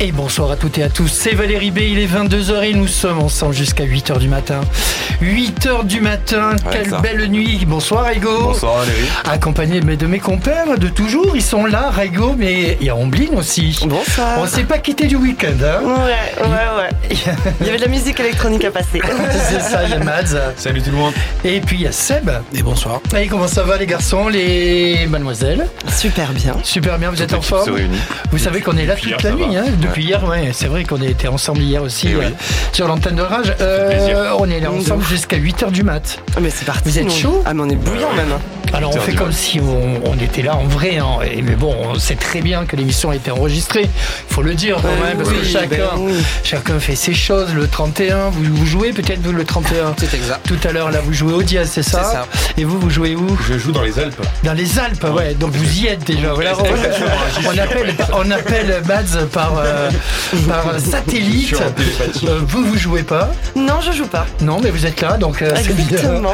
Et bonsoir à toutes et à tous, c'est Valérie B, il est 22h et nous sommes ensemble jusqu'à 8h du matin. 8h du matin, quelle ça. belle nuit. Bonsoir Raigo. Bonsoir Valérie. Accompagné de mes, de mes compères de toujours, ils sont là, Raigo, mais il y a Omblin aussi. Bonsoir. On s'est pas quitté du week-end, hein Ouais, ouais, ouais. Il y avait de la musique électronique à passer. C'est ça, il y a Mads. Salut tout le monde. Et puis il y a Seb. Et bonsoir. Et comment ça va les garçons, les mademoiselles? Super bien. Super bien, vous êtes en forme? Vous savez qu'on est là toute la nuit, hein, depuis hier, ouais. C'est vrai qu'on a été ensemble hier aussi Eh oui. euh, sur l'antenne de Rage. Euh, on est là ensemble jusqu'à 8h du mat. Ah, Mais c'est parti. Vous êtes chaud Ah, mais on est bouillant même. Alors on fait du comme si on, on était là en vrai, hein. Et- mais bon, on sait très bien que l'émission a été enregistrée. Il faut le dire quand Ouais, même, parce oui, que chacun, ben oui. chacun fait ses choses. Le 31, vous, vous jouez peut-être vous le 31 C'est exact. Tout à l'heure là, vous jouez au Diaz, c'est ça, C'est ça. Et vous, vous jouez où Je joue dans les Alpes. Dans les Alpes, ouais. Donc vous y êtes déjà. Voilà, on, on appelle, on appelle Mads par, euh, par satellite. Euh, vous, vous jouez pas Non, je joue pas. Non, mais vous êtes là, donc euh, c'est bien. Exactement.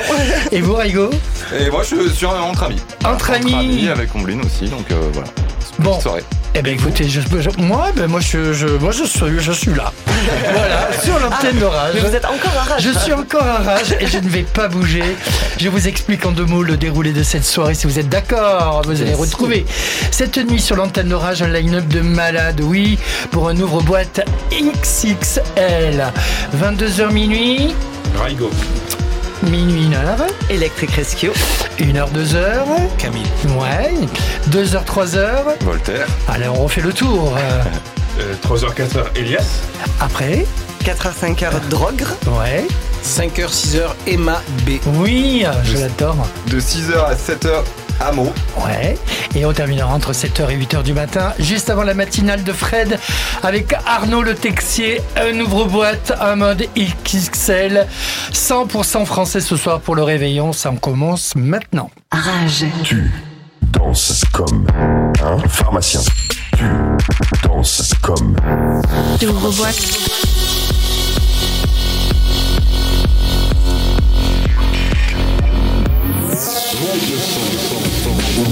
Et vous, Rigo Et moi je suis entre amis. Entre amis. avec Omblin aussi, donc euh, voilà. Bon. Soirée. Eh ben écoutez, je, je- moi, ben moi, je, je- moi, je suis, je suis là. voilà, sur l'antenne de rage. Mais vous êtes encore à rage. Je suis encore à rage et je ne vais pas bouger. Je vous explique en deux mots le déroulé de cette soirée si vous êtes d'accord. Vous allez retrouver cette nuit sur l'antenne de rage un line-up de malades, oui, pour un ouvre-boîte XXL. 22h minuit, Raigo. Minuit 1 heure, Electric Rescue. 1h 2h, Camille. ouais, 2h 3h. Voltaire. Allez, on refait le tour. Euh, 3h, 4h, Elias. Après, 4h, 5h, Drogre. ouais, 5h, 6h, Emma B. oui, je l'adore. De 6h à 7h, Hameau. Ouais, et on terminera entre 7h et 8h du matin, juste avant la matinale de Fred, avec Arnaud Le Texier, un ouvre-boîte, un mode XXL, 100% français ce soir pour le réveillon, ça en commence maintenant. Rage. Tu danses comme un pharmacien. Tu danses comme J'ouvre boîte.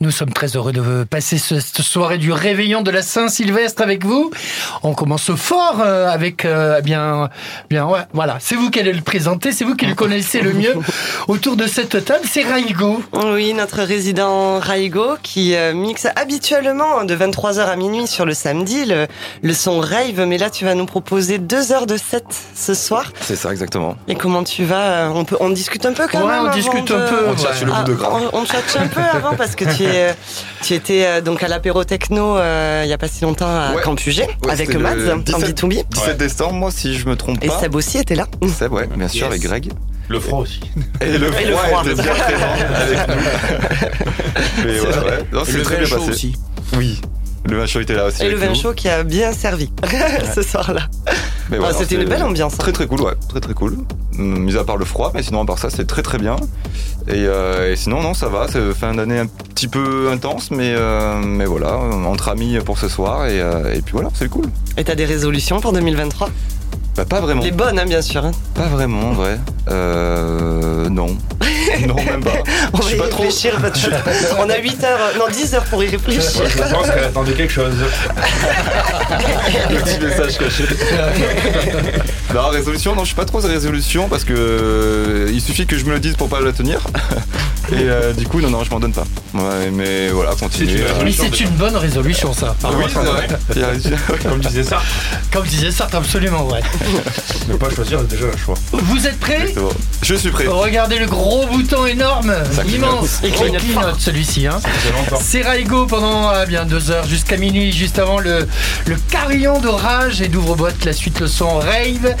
Nous sommes très heureux de passer ce- cette soirée du réveillon de la Saint-Sylvestre avec vous. On commence fort euh, avec euh, bien, bien, ouais, voilà. C'est vous qui allez le présenter, c'est vous qui le connaissez le mieux autour de cette table. C'est Raigo. Oui, notre résident Raigo qui euh, mixe habituellement de 23h à minuit sur le samedi le, le son rave. Mais là, tu vas nous proposer deux heures de set ce soir. C'est ça exactement. Et comment tu vas euh, on, peut, on discute un peu quand Ouais, même on discute de- un peu. On cherche le Ah, bout de gras. on, on un peu avant parce que tu, es, euh, tu étais euh, donc à l'apéro techno euh, il y a pas si longtemps à Ouais. Ouais, avec Mads en 17 B2B. 17 décembre, moi si je me trompe Et pas. Seb aussi était là. Seb, ouais, bien sûr, Yes. et Greg. Le froid aussi. Et le Et le froid froid. était bien présent avec nous. Mais ouais, ouais. Non, Et c'est le très bien chaud passé. aussi. Oui. Le vin chaud était là aussi. Et le vin chaud qui a bien servi ce soir-là. Ouais, c'était une belle ambiance, hein. Très très cool, ouais. Très très cool. Hum, Mis à part le froid, mais sinon à part ça, c'est très très bien. Et, euh, et sinon, non, ça va. C'est fin d'année un petit peu intense, mais, euh, mais voilà, entre amis pour ce soir. Et, euh, et puis voilà, c'est cool. Et t'as des résolutions pour 2023 Bah, pas vraiment. Les bonnes, hein, bien sûr. hein. Pas vraiment, en vrai. Euh, non. non, même pas. On Je va y pas réfléchir. On a 8 heures, euh, non 10 heures pour y réfléchir. Je pense qu'elle attendait quelque chose. Le petit message caché. non, résolution, non, je suis pas trop résolution parce que euh, il suffit que je me le dise pour pas la tenir. Et euh, du coup, non, non, je m'en donne pas. Ouais, mais voilà, continuer. C'est une euh, Mais c'est une bonne résolution, ça. Ah oui, c'est vrai. Comme disait ça, Comme disait Sartre, absolument, ouais. ne pas choisir c'est déjà un choix. Vous êtes prêts? Exactement. Je suis prêt. Regardez le gros bouton énorme, immense, et qui clignote celui-ci. Hein. C'est. C'est Raigo pendant ah, bien deux heures jusqu'à minuit, juste avant le, le carillon de rage et d'ouvre-boîte. La suite, le son rave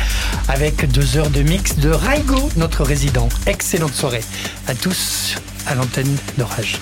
avec deux heures de mix de Raigo, notre résident. Excellente soirée à tous à l'antenne de rage.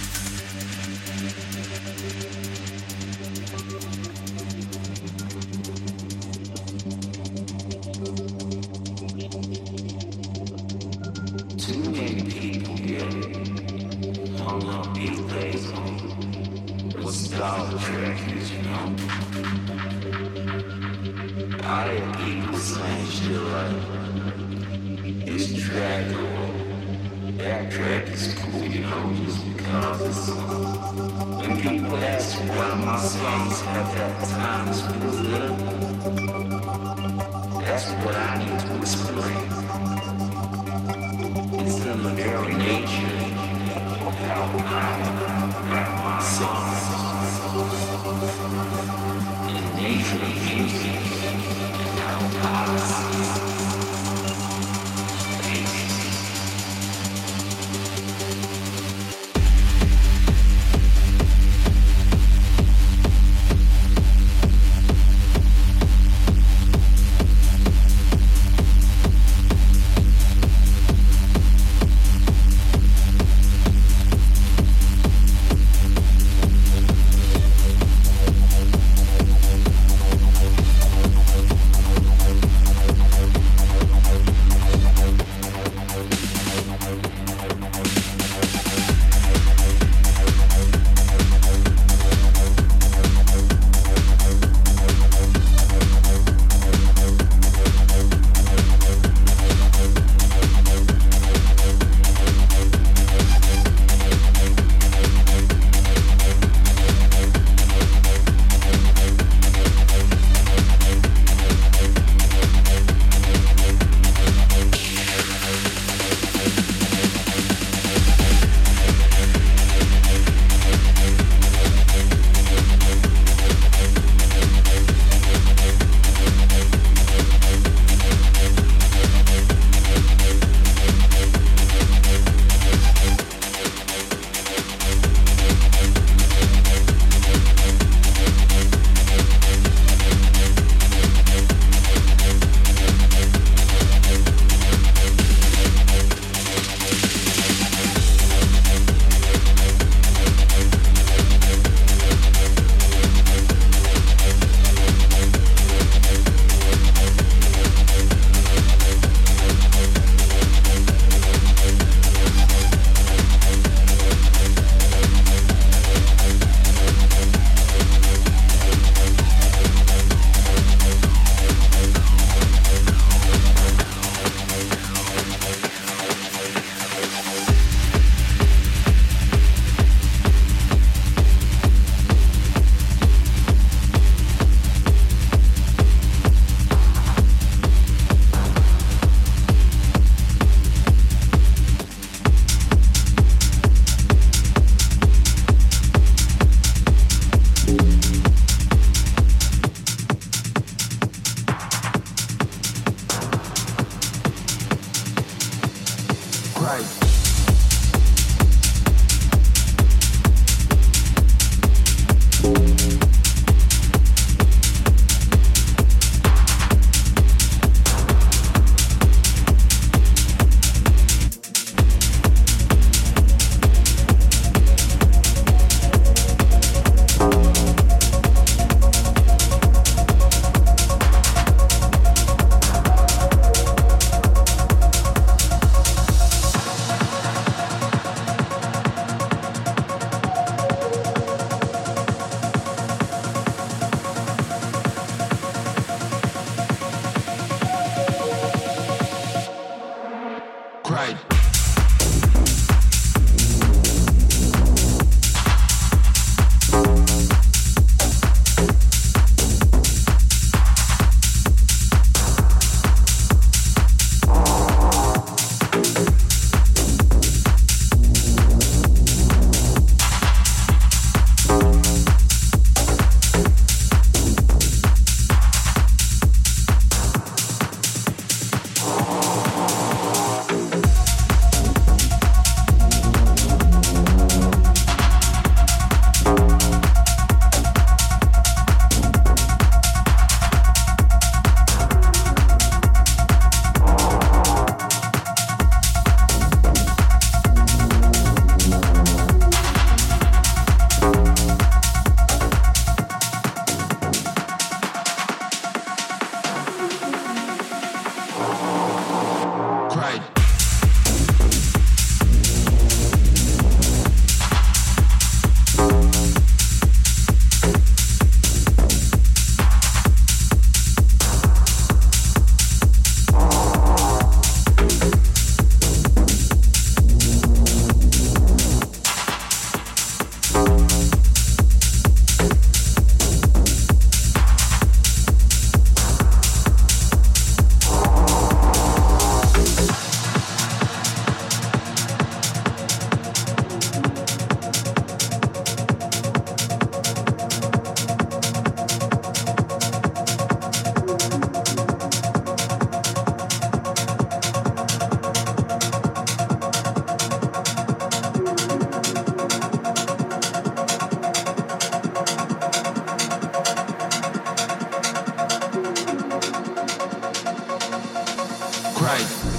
Nice.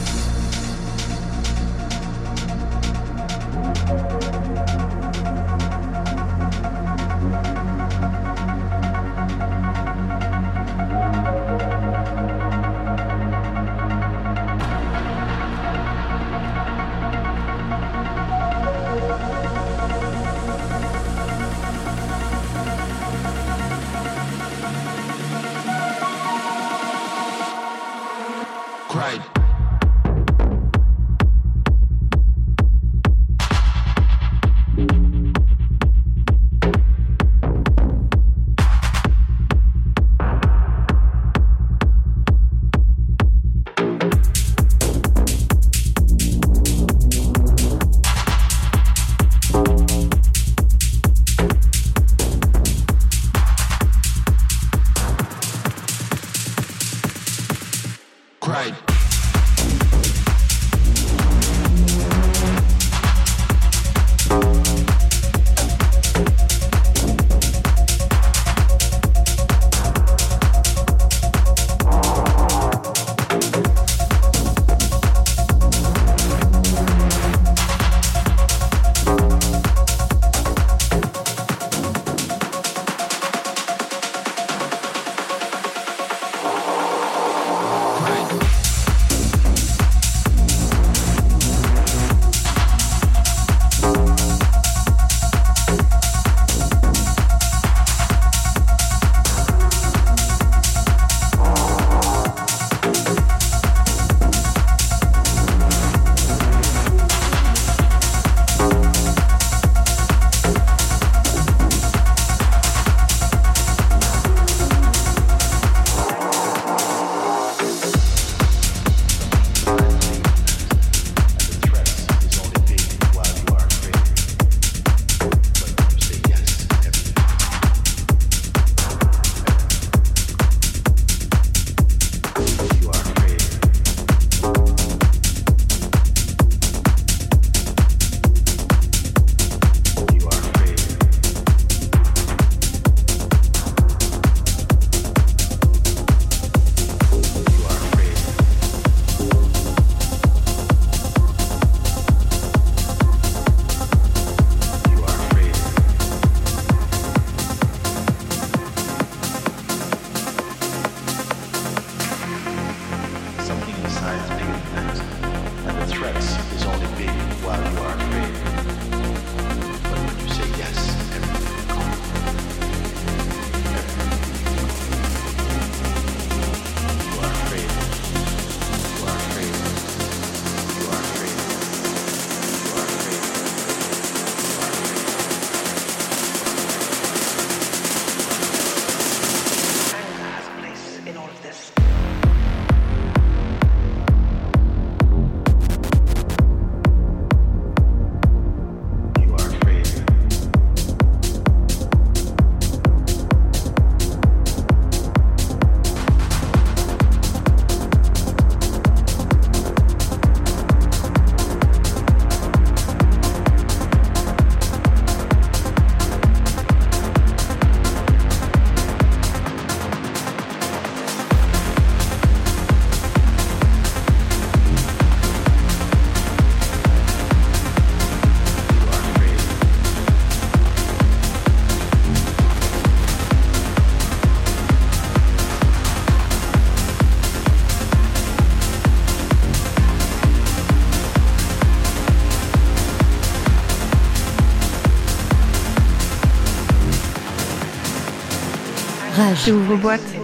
Rage. J'ouvre boîte.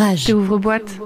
Rage. Tu ouvres boîte.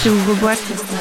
Rage. J'ouvre boîte.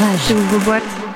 Rage.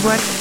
J'ouvre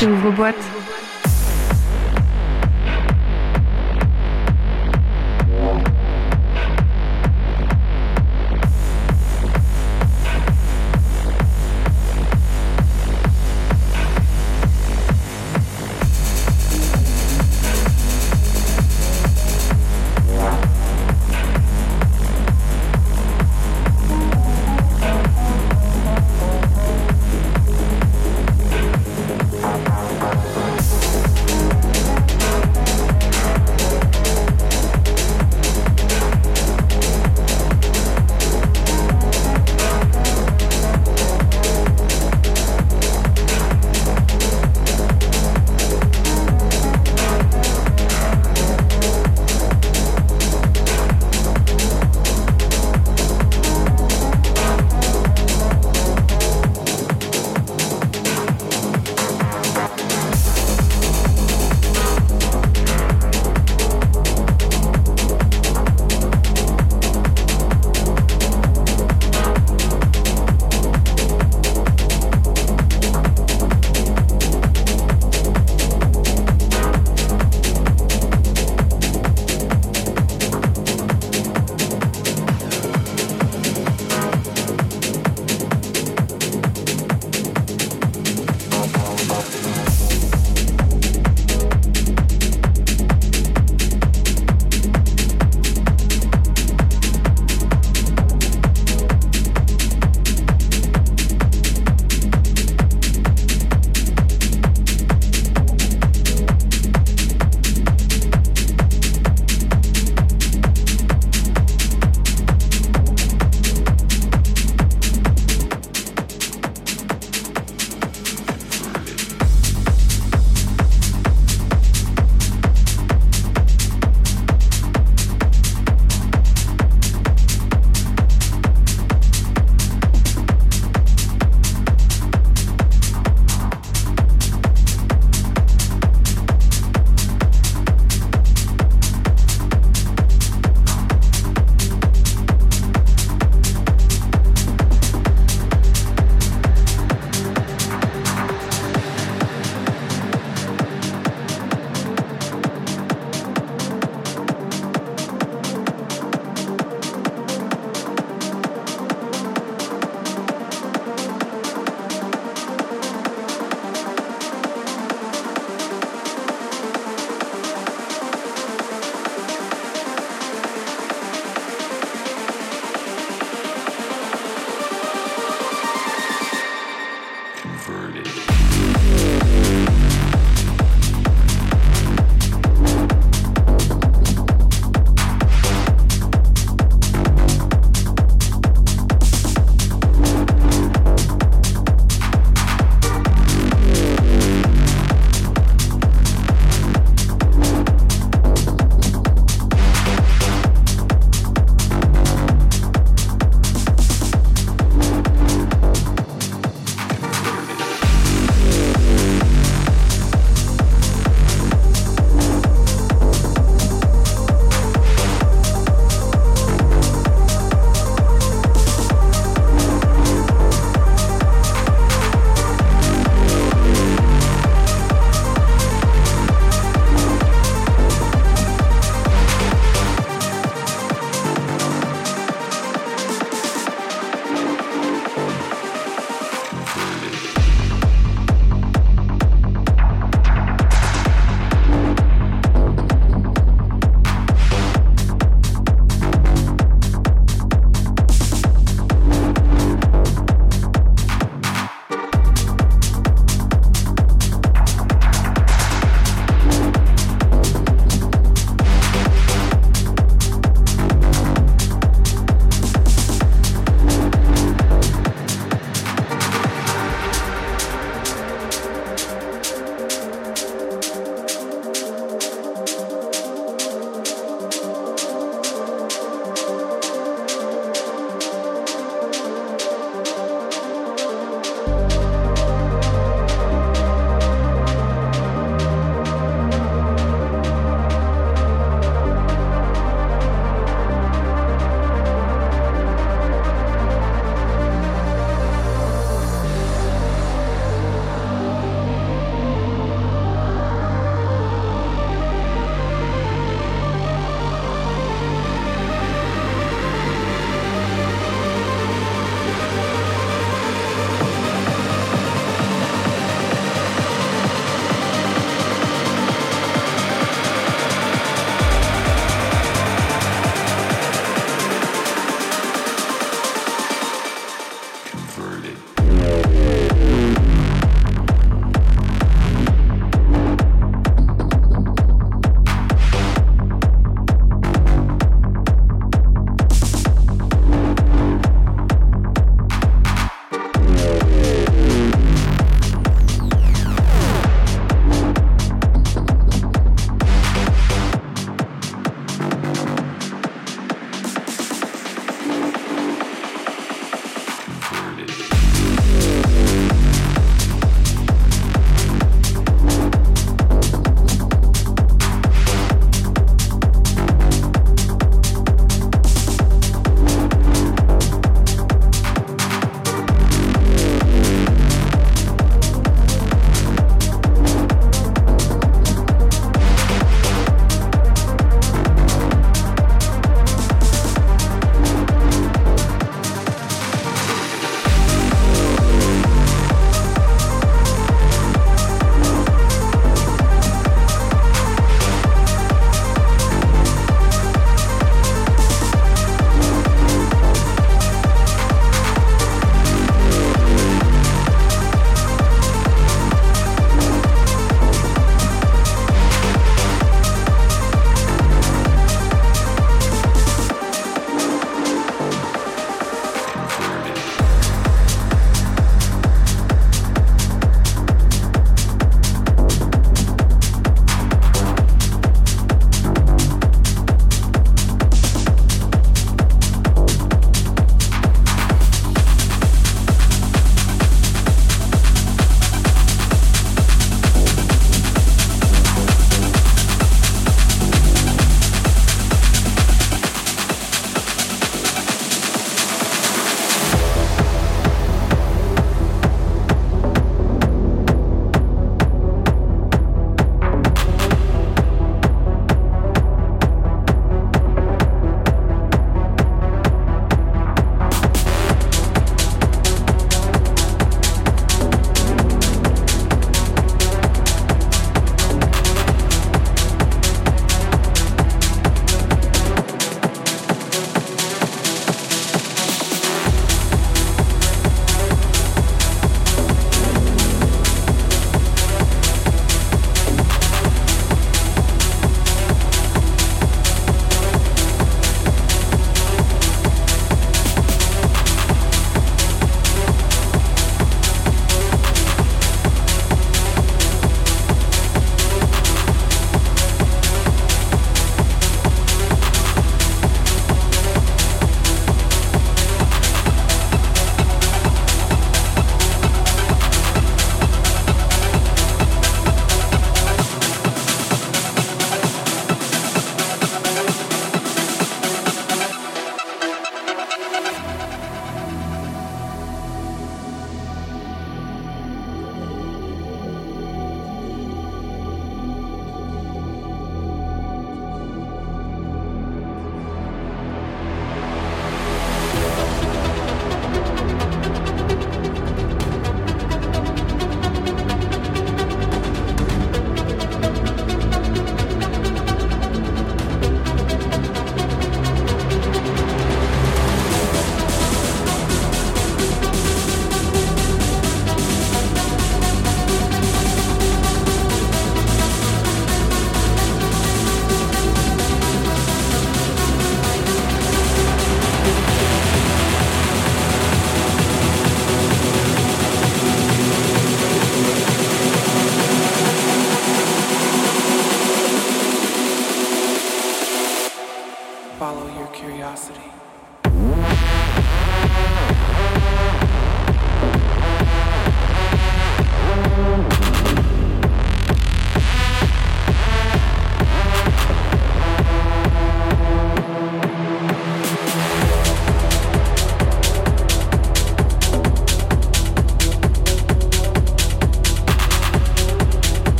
Rage. Ouvre boîte.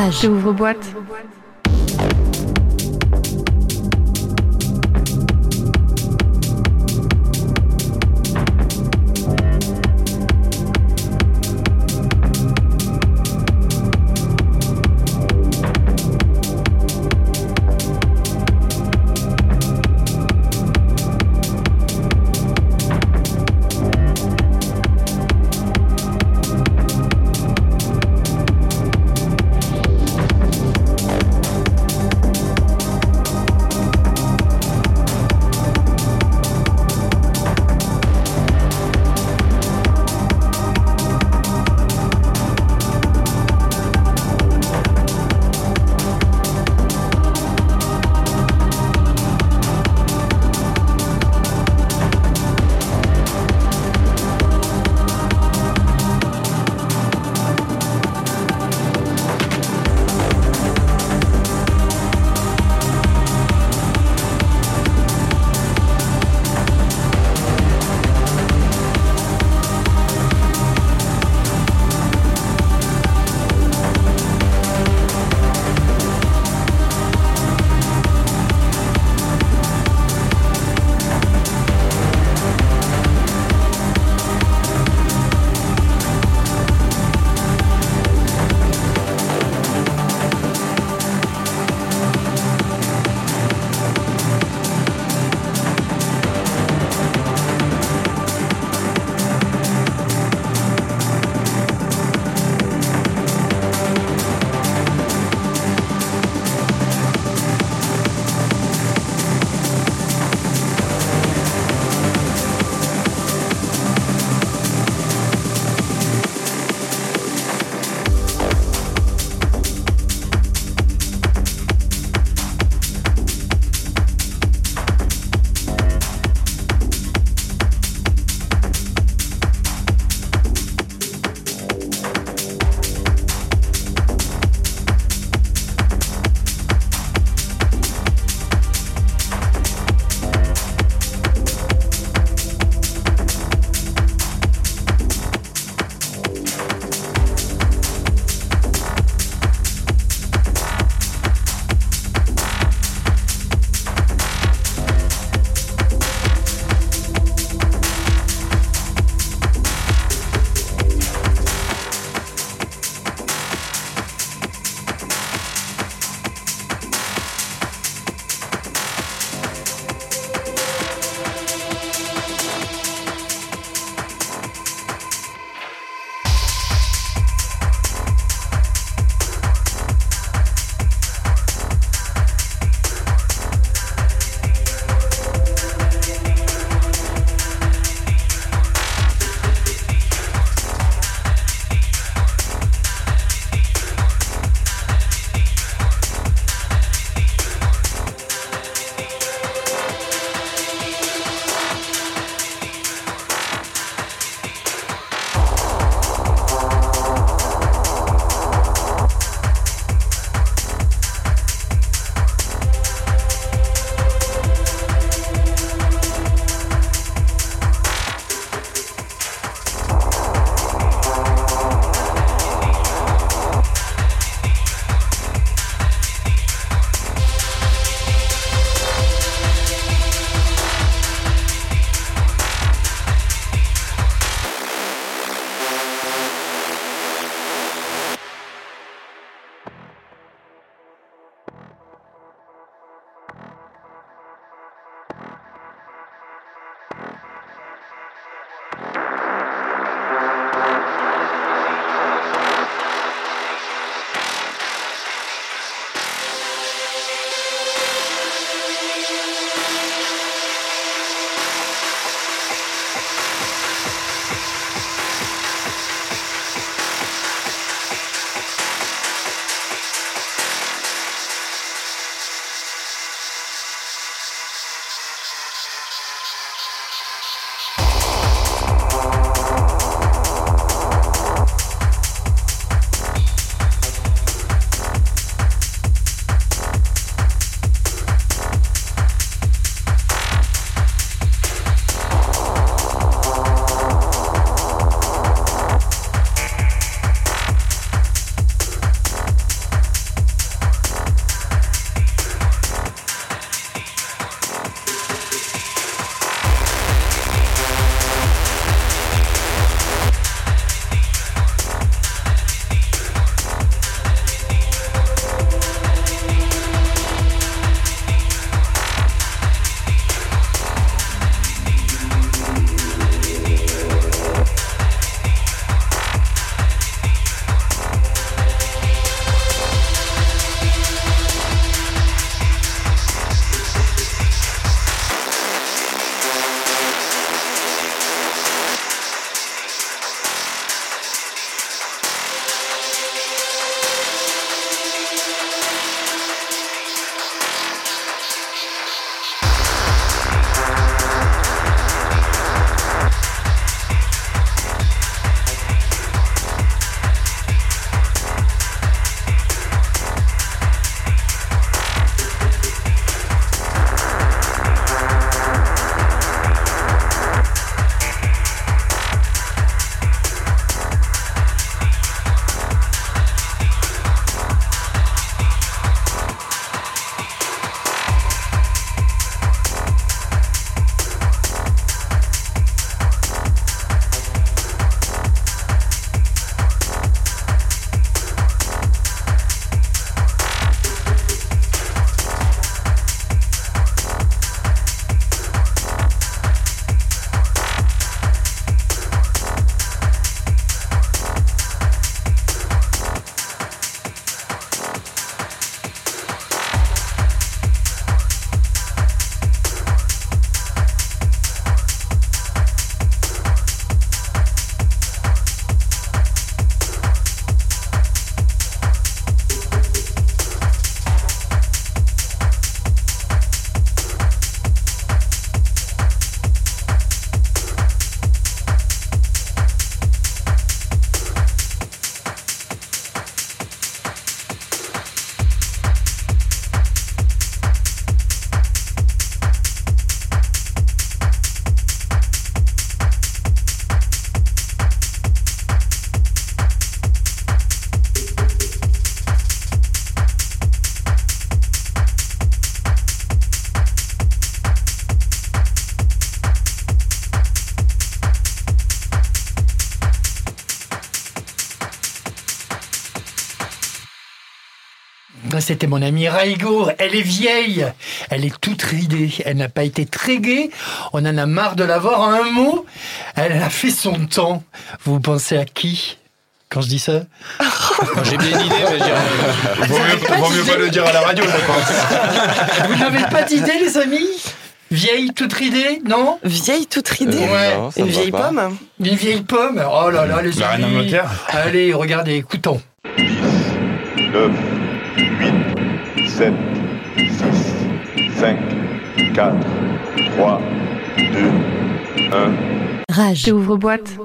Rage. J'ouvre boîte. C'était mon amie Raigo. Elle est vieille. Elle est toute ridée. Elle n'a pas été très gaie. On en a marre de la voir en un mot. Elle a fait son temps. Vous pensez à qui quand je dis ça? J'ai bien une idée, mais je Vaut mieux, vaut mieux pas le dire à la radio, je pense. Vous n'avez pas d'idée, les amis? Vieille, toute ridée, non? Vieille toute ridée. Ouais. non, ça Une vieille pas. pomme. Une vieille pomme? Oh là là, les La reine amis Allez, regardez, écoutons. 9, 8, 7, 6, 5, 4, 3, 2, 1. Rage. J'ouvre boîte.